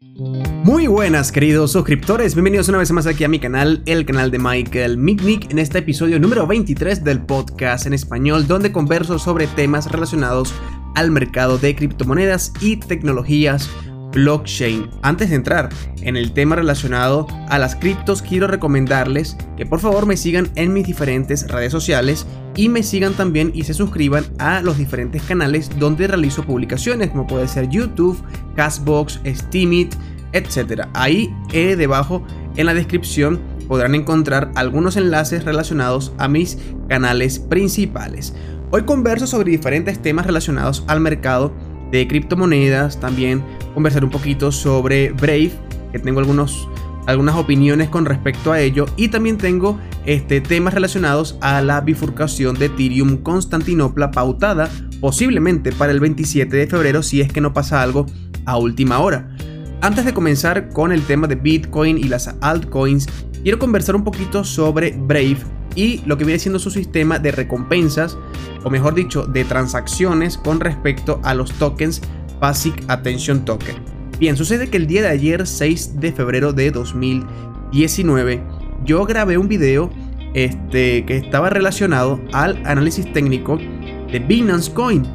Muy buenas queridos suscriptores, bienvenidos una vez más aquí a mi canal, el canal de Michael Mitnick, en este episodio número 23 del podcast en español donde converso sobre temas relacionados al mercado de criptomonedas y tecnologías blockchain. Antes de entrar en el tema relacionado a las criptos, quiero recomendarles que por favor me sigan en mis diferentes redes sociales y me sigan también y se suscriban a los diferentes canales donde realizo publicaciones, como puede ser YouTube, Castbox, Steamit, etc. Ahí eh, debajo en la descripción podrán encontrar algunos enlaces relacionados a mis canales principales. Hoy converso sobre diferentes temas relacionados al mercado de criptomonedas, también conversar un poquito sobre Brave, que tengo algunos, algunas opiniones con respecto a ello, y también tengo este, temas relacionados a la bifurcación de Ethereum Constantinopla pautada posiblemente para el 27 de febrero si es que no pasa algo a última hora. Antes de comenzar con el tema de Bitcoin y las altcoins, quiero conversar un poquito sobre Brave y lo que viene siendo su sistema de recompensas, o mejor dicho, de transacciones con respecto a los tokens Basic Attention Token. Bien, sucede que el día de ayer, 6 de febrero de 2019, yo grabé un video este, que estaba relacionado al análisis técnico de Binance Coin.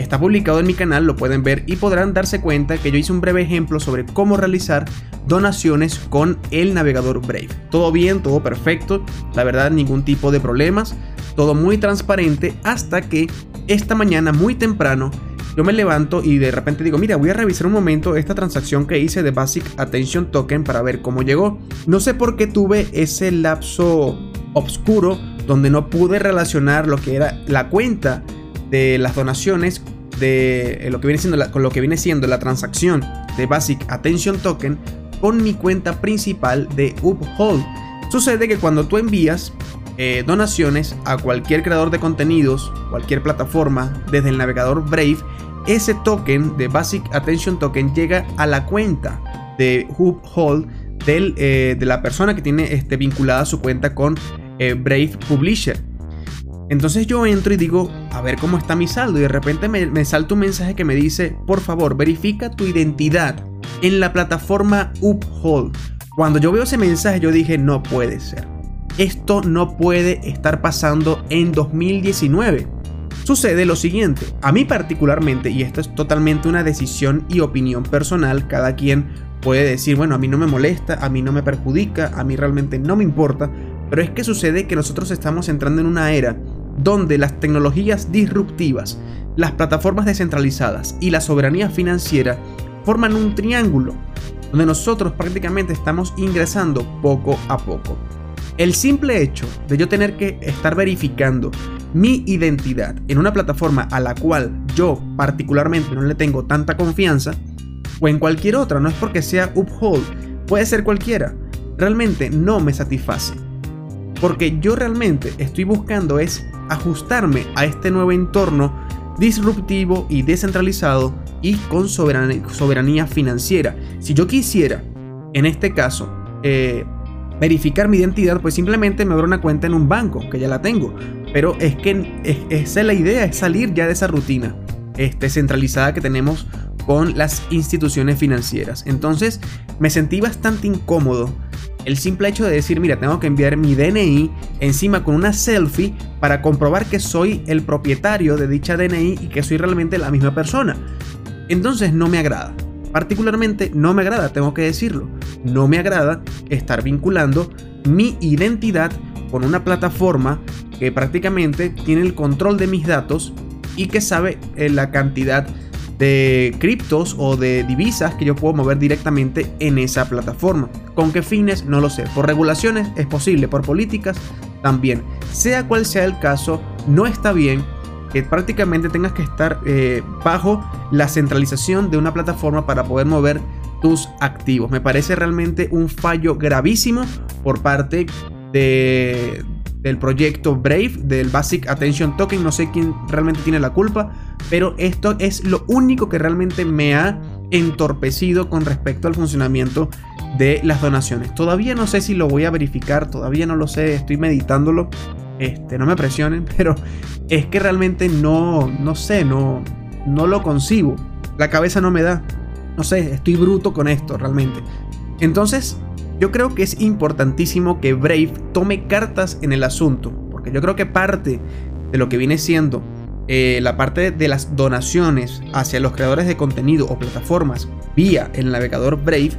Está publicado en mi canal, lo pueden ver y podrán darse cuenta que yo hice un breve ejemplo sobre cómo realizar donaciones con el navegador Brave. Todo bien, todo perfecto, la verdad ningún tipo de problemas, todo muy transparente hasta que esta mañana muy temprano yo me levanto y de repente digo, mira, voy a revisar un momento esta transacción que hice de Basic Attention Token para ver cómo llegó. No sé por qué tuve ese lapso oscuro donde no pude relacionar lo que era la cuenta de las donaciones de eh, lo que viene siendo la, con lo que viene siendo la transacción de Basic Attention Token con mi cuenta principal de Uphold. Sucede que cuando tú envías eh, donaciones a cualquier creador de contenidos, cualquier plataforma, desde el navegador Brave, ese token de Basic Attention Token llega a la cuenta de Uphold del, eh, de la persona que tiene este, vinculada su cuenta con Brave Publisher. Entonces yo entro y digo, a ver cómo está mi saldo. Y de repente me, salta un mensaje que me dice, por favor, verifica tu identidad en la plataforma Uphold. Cuando yo veo ese mensaje yo dije, no puede ser. Esto no puede estar pasando en 2019. Sucede lo siguiente, a mí particularmente, y esto es totalmente una decisión y opinión personal, cada quien puede decir, bueno, a mí no me molesta, a mí no me perjudica, a mí realmente no me importa, pero es que sucede que nosotros estamos entrando en una era donde las tecnologías disruptivas, las plataformas descentralizadas y la soberanía financiera forman un triángulo, donde nosotros prácticamente estamos ingresando poco a poco. El simple hecho de yo tener que estar verificando mi identidad en una plataforma a la cual yo particularmente no le tengo tanta confianza, o en cualquier otra, no es porque sea Uphold, puede ser cualquiera, realmente no me satisface. Porque yo realmente estoy buscando es ajustarme a este nuevo entorno disruptivo y descentralizado y con soberanía, financiera. Si yo quisiera, en este caso, eh, verificar mi identidad, pues simplemente me abro una cuenta en un banco, que ya la tengo. Pero es que esa es la idea, es salir ya de esa rutina este, centralizada que tenemos con las instituciones financieras. Entonces me sentí bastante incómodo el simple hecho de decir, mira, tengo que enviar mi DNI encima con una selfie para comprobar que soy el propietario de dicha DNI y que soy realmente la misma persona. Entonces no me agrada. Particularmente no me agrada, tengo que decirlo. No me agrada estar vinculando mi identidad con una plataforma que prácticamente tiene el control de mis datos y que sabe eh, la cantidad de criptos o de divisas que yo puedo mover directamente en esa plataforma. ¿Con qué fines? No lo sé. Por regulaciones es posible, por políticas también. Sea cual sea el caso, no está bien que prácticamente tengas que estar eh, bajo la centralización de una plataforma para poder mover tus activos. Me parece realmente un fallo gravísimo por parte de, del proyecto Brave, del Basic Attention Token. No sé quién realmente tiene la culpa, pero esto es lo único que realmente me ha entorpecido con respecto al funcionamiento de las donaciones. Todavía no sé si lo voy a verificar, todavía no lo sé, estoy meditándolo. Este, no me presionen, pero es que realmente no, no sé, no, no lo concibo. La cabeza no me da. no sé, estoy bruto con esto realmente. Entonces, yo creo que es importantísimo que Brave tome cartas en el asunto, porque yo creo que parte de lo que viene siendo eh, la parte de las donaciones hacia los creadores de contenido o plataformas vía el navegador Brave,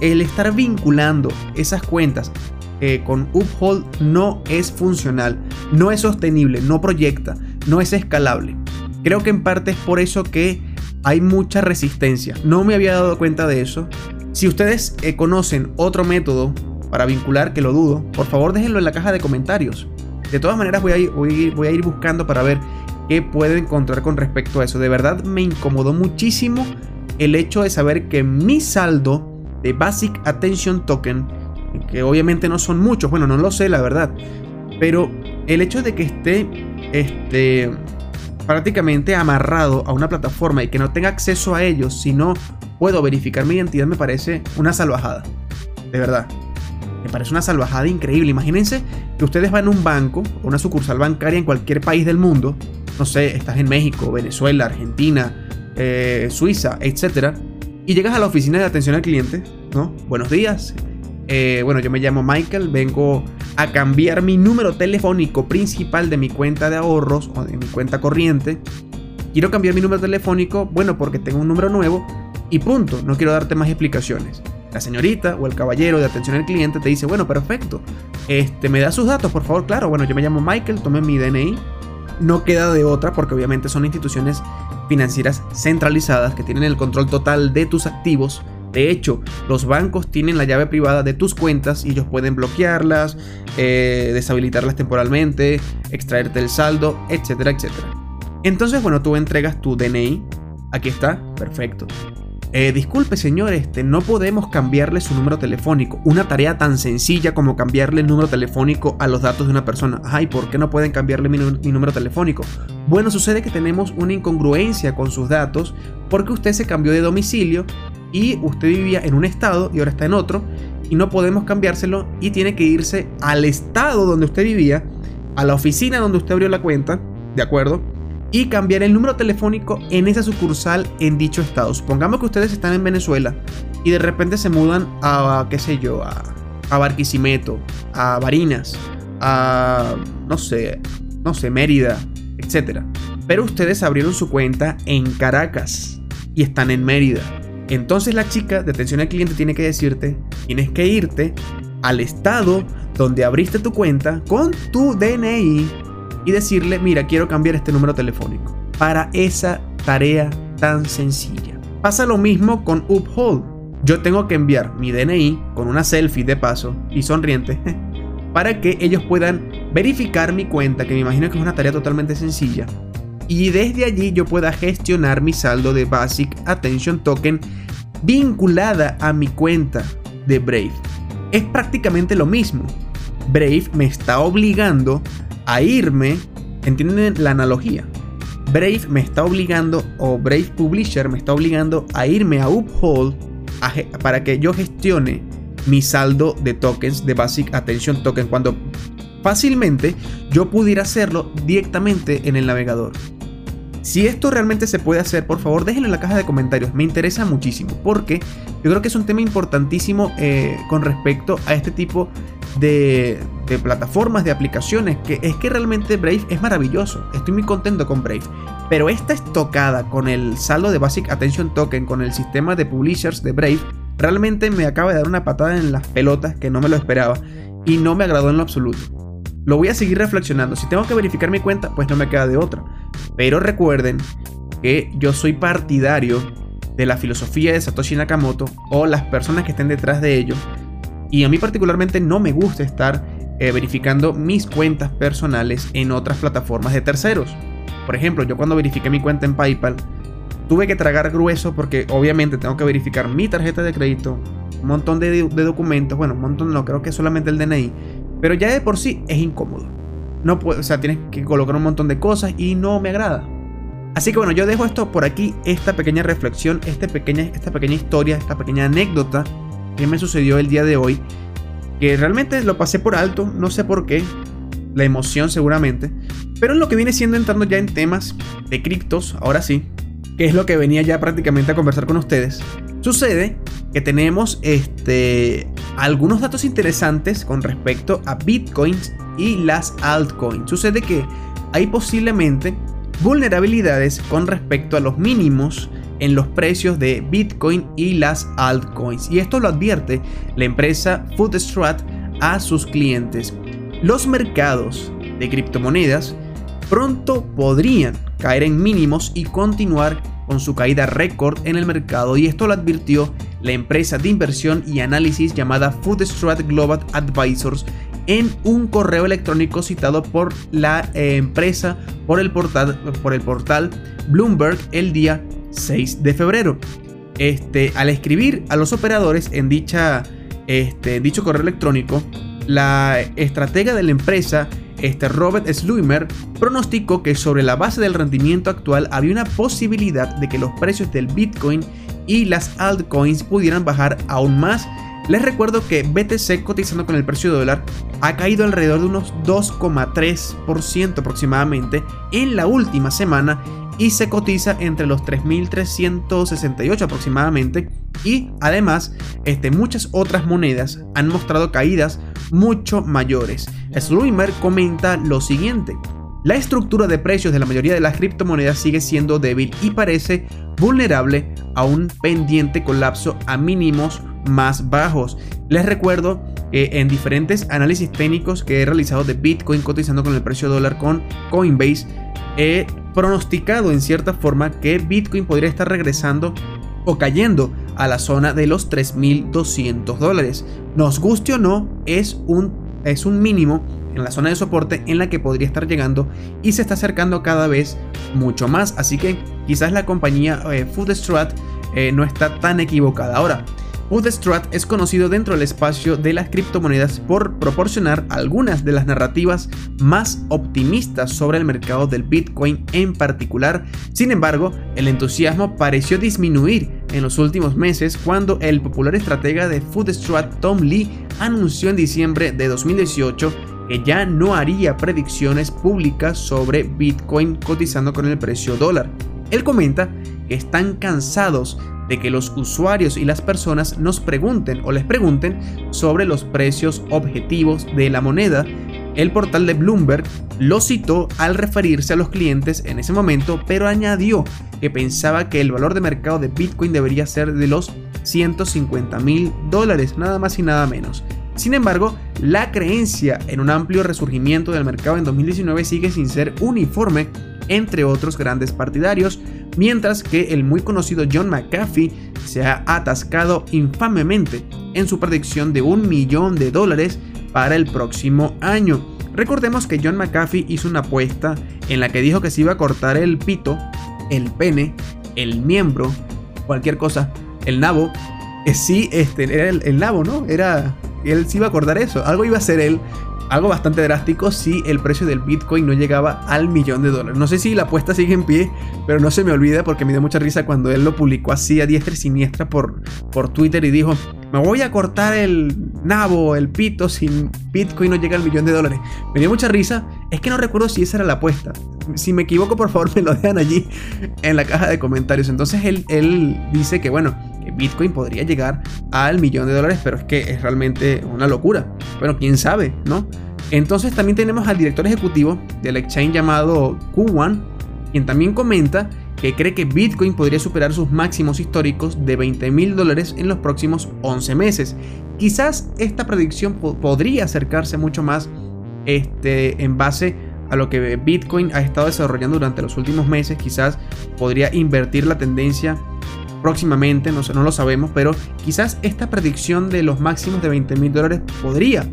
el estar vinculando esas cuentas eh, con Uphold no es funcional, no es sostenible, no proyecta, no es escalable. Creo que en parte es por eso que hay mucha resistencia. No me había dado cuenta de eso. Si ustedes eh, conocen otro método para vincular, que lo dudo, por favor déjenlo en la caja de comentarios. De todas maneras voy a voy a ir buscando para ver qué puedo encontrar con respecto a eso. De verdad me incomodó muchísimo el hecho de saber que mi saldo de Basic Attention Token, que obviamente no son muchos, bueno, no lo sé la verdad, pero el hecho de que esté este, prácticamente amarrado a una plataforma y que no tenga acceso a ellos si no puedo verificar mi identidad me parece una salvajada. De verdad. Me parece una salvajada increíble. Imagínense que ustedes van a un banco o una sucursal bancaria en cualquier país del mundo no sé, estás en México, Venezuela, Argentina, eh, Suiza, etc. Y llegas a la oficina de atención al cliente, ¿no? Buenos días. Eh, bueno, yo me llamo Michael, vengo a cambiar mi número telefónico principal de mi cuenta de ahorros o de mi cuenta corriente. Quiero cambiar mi número telefónico, bueno, porque tengo un número nuevo y punto, no quiero darte más explicaciones. La señorita o el caballero de atención al cliente te dice, bueno, perfecto, este, me da sus datos, por favor, claro, bueno, yo me llamo Michael, tome mi DNI, no queda de otra porque obviamente son instituciones financieras centralizadas que tienen el control total de tus activos. De hecho, los bancos tienen la llave privada de tus cuentas y ellos pueden bloquearlas, eh, deshabilitarlas temporalmente, extraerte el saldo, etcétera, etcétera. Entonces, bueno, tú entregas tu DNI. Aquí está, perfecto. Eh, disculpe señor, este, no podemos cambiarle su número telefónico. Una tarea tan sencilla como cambiarle el número telefónico a los datos de una persona. Ay, ¿por qué no pueden cambiarle mi, mi número telefónico? Bueno, sucede que tenemos una incongruencia con sus datos porque usted se cambió de domicilio y usted vivía en un estado y ahora está en otro y no podemos cambiárselo y tiene que irse al estado donde usted vivía, a la oficina donde usted abrió la cuenta, ¿de acuerdo? Y cambiar el número telefónico en esa sucursal en dicho estado. Supongamos que ustedes están en Venezuela y de repente se mudan a, qué sé yo, a, a Barquisimeto, a Barinas, a, no sé, no sé, Mérida, etc. Pero ustedes abrieron su cuenta en Caracas y están en Mérida. Entonces la chica de atención al cliente tiene que decirte, tienes que irte al estado donde abriste tu cuenta con tu DNI y decirle, mira, quiero cambiar este número telefónico para esa tarea tan sencilla. Pasa lo mismo con Uphold. Yo tengo que enviar mi DNI con una selfie de paso y sonriente para que ellos puedan verificar mi cuenta, que me imagino que es una tarea totalmente sencilla. Y desde allí yo pueda gestionar mi saldo de Basic Attention Token vinculada a mi cuenta de Brave. Es prácticamente lo mismo. Brave me está obligando a irme, ¿entienden la analogía? Brave me está obligando, o Brave Publisher me está obligando a irme a Uphold para que yo gestione mi saldo de tokens de Basic Attention Token cuando fácilmente yo pudiera hacerlo directamente en el navegador. Si esto realmente se puede hacer, por favor déjenlo en la caja de comentarios, me interesa muchísimo porque yo creo que es un tema importantísimo eh, con respecto a este tipo de, plataformas, de aplicaciones, que es que realmente Brave es maravilloso. Estoy muy contento con Brave. Pero esta estocada con el saldo de Basic Attention Token, con el sistema de publishers de Brave, realmente me acaba de dar una patada en las pelotas que no me lo esperaba y no me agradó en lo absoluto. Lo voy a seguir reflexionando. Si tengo que verificar mi cuenta, pues no me queda de otra. Pero recuerden que yo soy partidario de la filosofía de Satoshi Nakamoto o las personas que estén detrás de ello y a mí particularmente no me gusta estar eh, verificando mis cuentas personales en otras plataformas de terceros. Por ejemplo, yo cuando verifiqué mi cuenta en PayPal, tuve que tragar grueso porque obviamente tengo que verificar mi tarjeta de crédito, un montón de, documentos, bueno, un montón no, creo que solamente el DNI, pero ya de por sí es incómodo. No puedo, o sea, tienes que colocar un montón de cosas y no me agrada. Así que bueno, yo dejo esto por aquí, esta pequeña reflexión, este pequeña, esta pequeña historia, esta pequeña anécdota que me sucedió el día de hoy, que realmente lo pasé por alto, no sé por qué, la emoción seguramente, pero en lo que viene siendo entrando ya en temas de criptos, ahora sí, que es lo que venía ya prácticamente a conversar con ustedes. Sucede que tenemos este, algunos datos interesantes con respecto a bitcoins y las altcoins. Sucede que hay posiblemente vulnerabilidades con respecto a los mínimos en los precios de Bitcoin y las altcoins. Y esto lo advierte la empresa Foodstrat a sus clientes. Los mercados de criptomonedas pronto podrían caer en mínimos y continuar con su caída récord en el mercado y esto lo advirtió la empresa de inversión y análisis llamada Foodstrat Global Advisors en un correo electrónico citado por la eh, empresa por el, portal, por el portal Bloomberg el día 6 de febrero. Este, al escribir a los operadores en dicha, este, dicho correo electrónico, la estratega de la empresa, este Robert Sluimer, pronosticó que sobre la base del rendimiento actual había una posibilidad de que los precios del Bitcoin y las altcoins pudieran bajar aún más les recuerdo que BTC cotizando con el precio de dólar ha caído alrededor de unos 2,3% aproximadamente en la última semana y se cotiza entre los 3.368 aproximadamente y además este, muchas otras monedas han mostrado caídas mucho mayores. Sluimer comenta lo siguiente. La estructura de precios de la mayoría de las criptomonedas sigue siendo débil y parece vulnerable a un pendiente colapso a mínimos más bajos. Les recuerdo que en diferentes análisis técnicos que he realizado de Bitcoin cotizando con el precio dólar con Coinbase, he pronosticado en cierta forma que Bitcoin podría estar regresando o cayendo a la zona de los 3.200 dólares. Nos guste o no, es un, es un mínimo en la zona de soporte en la que podría estar llegando y se está acercando cada vez mucho más. Así que quizás la compañía eh, Foodstrat eh, no está tan equivocada. Ahora, Foodstrat es conocido dentro del espacio de las criptomonedas por proporcionar algunas de las narrativas más optimistas sobre el mercado del Bitcoin en particular. Sin embargo, el entusiasmo pareció disminuir en los últimos meses cuando el popular estratega de Foodstrat Tom Lee anunció en diciembre de 2018 que ya no haría predicciones públicas sobre Bitcoin cotizando con el precio dólar. Él comenta que están cansados de que los usuarios y las personas nos pregunten o les pregunten sobre los precios objetivos de la moneda. El portal de Bloomberg lo citó al referirse a los clientes en ese momento, pero añadió que pensaba que el valor de mercado de Bitcoin debería ser de los 150 mil dólares, nada más y nada menos. Sin embargo, la creencia en un amplio resurgimiento del mercado en 2019 sigue sin ser uniforme entre otros grandes partidarios, mientras que el muy conocido John McAfee se ha atascado infamemente en su predicción de un millón de dólares para el próximo año. Recordemos que John McAfee hizo una apuesta en la que dijo que se iba a cortar el pito, el pene, el miembro, cualquier cosa, el nabo. Eh, sí, este, era el, nabo, ¿no? Era. Él se iba a acordar eso. Algo iba a ser él algo bastante drástico si el precio del Bitcoin no llegaba al millón de dólares. No sé si la apuesta sigue en pie, pero no se me olvida porque me dio mucha risa cuando él lo publicó así a diestra y siniestra por, por Twitter y dijo, me voy a cortar el nabo, el pito, si Bitcoin no llega al millón de dólares. Me dio mucha risa, es que no recuerdo si esa era la apuesta. Si me equivoco, por favor, me lo dejan allí en la caja de comentarios. Entonces él, él dice que, bueno, Bitcoin podría llegar al millón de dólares, pero es que es realmente una locura. Bueno, quién sabe, ¿no? Entonces también tenemos al director ejecutivo del exchange llamado Kuwan, quien también comenta que cree que Bitcoin podría superar sus máximos históricos de 20 mil dólares en los próximos 11 meses. Quizás esta predicción podría acercarse mucho más este, en base a lo que Bitcoin ha estado desarrollando durante los últimos meses. Quizás podría invertir la tendencia próximamente, no, no lo sabemos, pero quizás esta predicción de los máximos de 20 mil dólares podría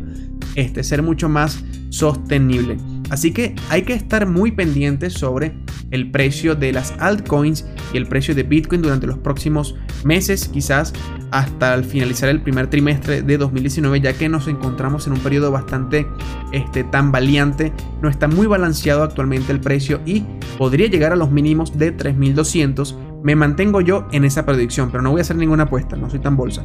este, ser mucho más sostenible. Así que hay que estar muy pendientes sobre el precio de las altcoins y el precio de Bitcoin durante los próximos meses, quizás hasta el finalizar el primer trimestre de 2019, ya que nos encontramos en un periodo bastante este, tan valiente, no está muy balanceado actualmente el precio y podría llegar a los mínimos de 3200. Me mantengo yo en esa predicción, pero no voy a hacer ninguna apuesta, no soy tan bolsa.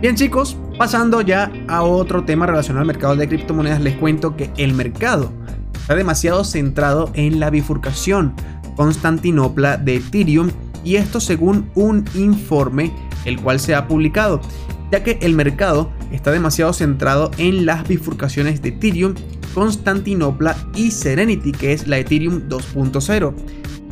Bien chicos, pasando ya a otro tema relacionado al mercado de criptomonedas, les cuento que el mercado está demasiado centrado en la bifurcación Constantinopla de Ethereum y esto según un informe el cual se ha publicado, ya que el mercado está demasiado centrado en las bifurcaciones de Ethereum, Constantinopla y Serenity, que es la Ethereum 2.0.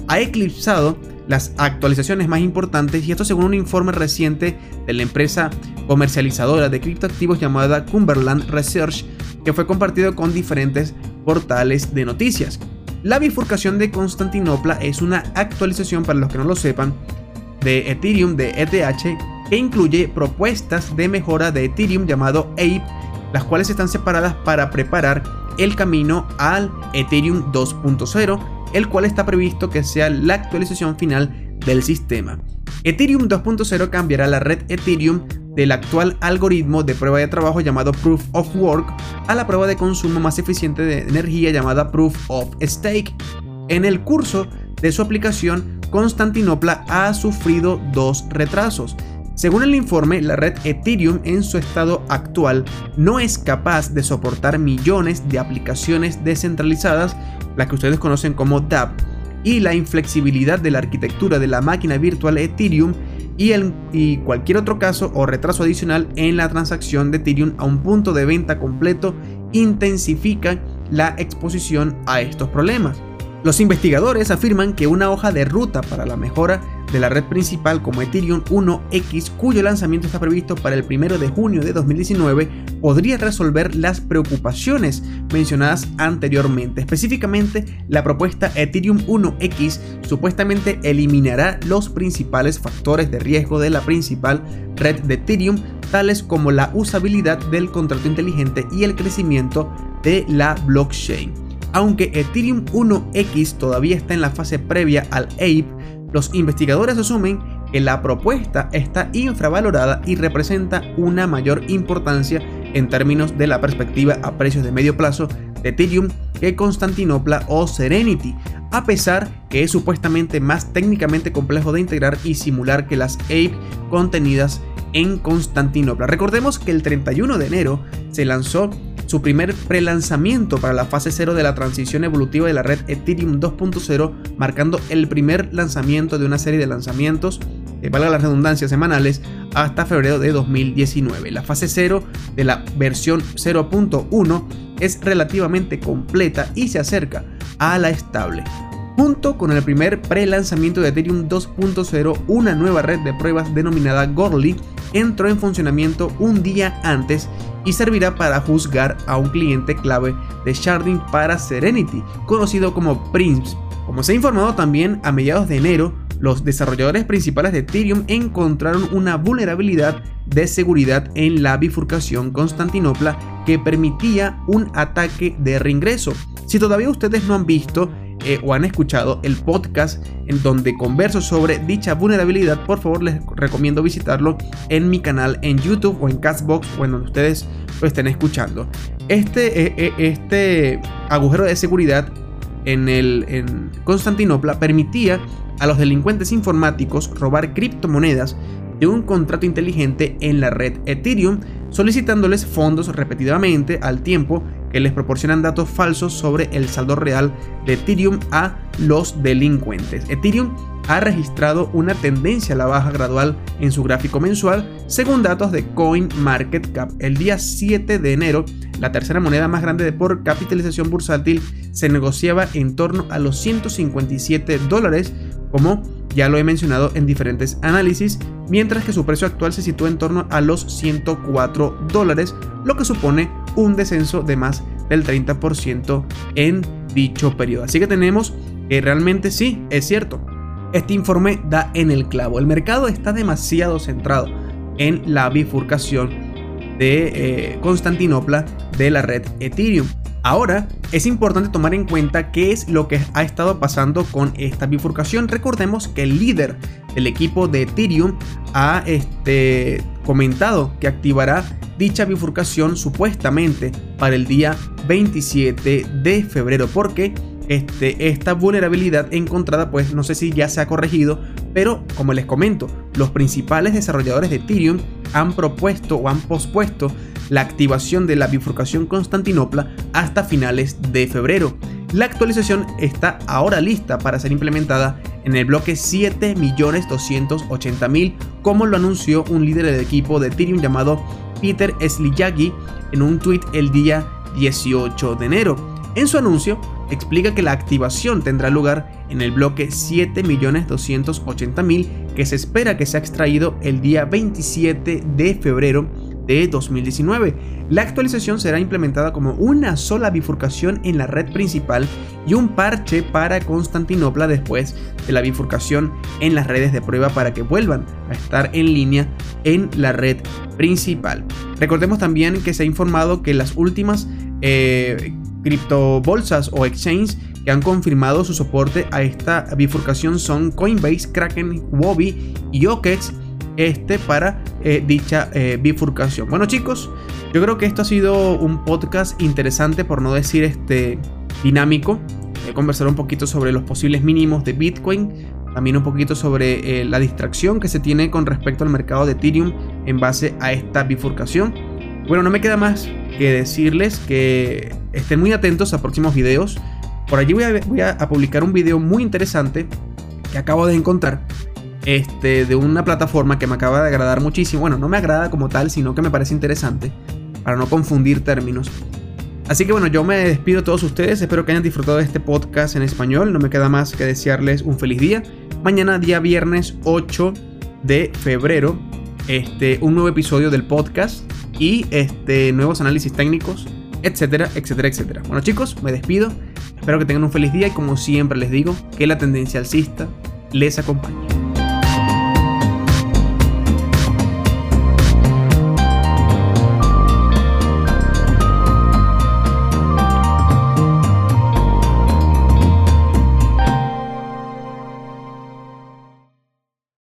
Ha eclipsado las actualizaciones más importantes y esto según un informe reciente de la empresa comercializadora de criptoactivos llamada Cumberland Research que fue compartido con diferentes portales de noticias. La bifurcación de Constantinopla es una actualización para los que no lo sepan de Ethereum de ETH que incluye propuestas de mejora de Ethereum llamado Ape, las cuales están separadas para preparar el camino al Ethereum 2.0 el cual está previsto que sea la actualización final del sistema. Ethereum 2.0 cambiará la red Ethereum del actual algoritmo de prueba de trabajo llamado Proof of Work a la prueba de consumo más eficiente de energía llamada Proof of Stake. En el curso de su aplicación, Constantinopla ha sufrido dos retrasos. Según el informe, la red Ethereum en su estado actual no es capaz de soportar millones de aplicaciones descentralizadas la que ustedes conocen como DApp, y la inflexibilidad de la arquitectura de la máquina virtual Ethereum y, el, y cualquier otro caso o retraso adicional en la transacción de Ethereum a un punto de venta completo intensifica la exposición a estos problemas. Los investigadores afirman que una hoja de ruta para la mejora de la red principal como Ethereum 1X, cuyo lanzamiento está previsto para el 1 de junio de 2019, podría resolver las preocupaciones mencionadas anteriormente. Específicamente, la propuesta Ethereum 1X supuestamente eliminará los principales factores de riesgo de la principal red de Ethereum, tales como la usabilidad del contrato inteligente y el crecimiento de la blockchain. Aunque Ethereum 1X todavía está en la fase previa al Ape, los investigadores asumen que la propuesta está infravalorada y representa una mayor importancia en términos de la perspectiva a precios de medio plazo de Ethereum que Constantinopla o Serenity, a pesar que es supuestamente más técnicamente complejo de integrar y simular que las Ape contenidas en Constantinopla. Recordemos que el 31 de enero se lanzó su primer prelanzamiento para la fase 0 de la transición evolutiva de la red Ethereum 2.0, marcando el primer lanzamiento de una serie de lanzamientos, eh, valga la redundancia, semanales, hasta febrero de 2019. La fase 0 de la versión 0.1 es relativamente completa y se acerca a la estable. Junto con el primer pre-lanzamiento de Ethereum 2.0, una nueva red de pruebas denominada Gorley entró en funcionamiento un día antes y servirá para juzgar a un cliente clave de sharding para Serenity, conocido como Prince. Como se ha informado también, a mediados de enero, los desarrolladores principales de Ethereum encontraron una vulnerabilidad de seguridad en la bifurcación Constantinopla que permitía un ataque de reingreso. Si todavía ustedes no han visto eh, o han escuchado el podcast en donde converso sobre dicha vulnerabilidad, por favor les recomiendo visitarlo en mi canal en YouTube o en Castbox o en donde ustedes lo estén escuchando. Este, eh, eh, este agujero de seguridad en, el, en Constantinopla permitía a los delincuentes informáticos robar criptomonedas de un contrato inteligente en la red Ethereum, solicitándoles fondos repetidamente al tiempo que les proporcionan datos falsos sobre el saldo real de Ethereum a los delincuentes. Ethereum ha registrado una tendencia a la baja gradual en su gráfico mensual, según datos de CoinMarketCap. El día 7 de enero, la tercera moneda más grande por capitalización bursátil se negociaba en torno a los 157 dólares, como ya lo he mencionado en diferentes análisis, mientras que su precio actual se sitúa en torno a los 104 dólares, lo que supone un descenso de más del 30% en dicho periodo. Así que tenemos que realmente sí, es cierto. Este informe da en el clavo. El mercado está demasiado centrado en la bifurcación de eh, Constantinopla de la red Ethereum. Ahora, es importante tomar en cuenta qué es lo que ha estado pasando con esta bifurcación. Recordemos que el líder del equipo de Ethereum ha este, comentado que activará dicha bifurcación supuestamente para el día 27 de febrero porque este, esta vulnerabilidad encontrada pues no sé si ya se ha corregido pero como les comento los principales desarrolladores de Ethereum han propuesto o han pospuesto la activación de la bifurcación Constantinopla hasta finales de febrero. La actualización está ahora lista para ser implementada en el bloque 7.280.000, como lo anunció un líder del equipo de Ethereum llamado Peter Slijagi en un tweet el día 18 de enero. En su anuncio, explica que la activación tendrá lugar en el bloque 7.280.000 que se espera que sea extraído el día 27 de febrero de 2019. La actualización será implementada como una sola bifurcación en la red principal y un parche para Constantinopla después de la bifurcación en las redes de prueba para que vuelvan a estar en línea en la red principal. Recordemos también que se ha informado que las últimas eh, criptobolsas o exchanges que han confirmado su soporte a esta bifurcación son Coinbase, Kraken, Huobi y OKEx este para eh, dicha eh, bifurcación. Bueno chicos, yo creo que esto ha sido un podcast interesante por no decir este dinámico. He conversado un poquito sobre los posibles mínimos de Bitcoin, también un poquito sobre eh, la distracción que se tiene con respecto al mercado de Ethereum en base a esta bifurcación. Bueno, no me queda más que decirles que estén muy atentos a próximos videos. Por allí voy a publicar un video muy interesante que acabo de encontrar este, de una plataforma que me acaba de agradar muchísimo. Bueno, no me agrada como tal, sino que me parece interesante, para no confundir términos. Así que bueno, yo me despido a todos ustedes, espero que hayan disfrutado de este podcast en español, no me queda más que desearles un feliz día. Mañana día viernes 8 de febrero, este, un nuevo episodio del podcast y este, nuevos análisis técnicos, etcétera, etcétera, etcétera. Bueno chicos, me despido, espero que tengan un feliz día y como siempre les digo, que la tendencia alcista les acompañe.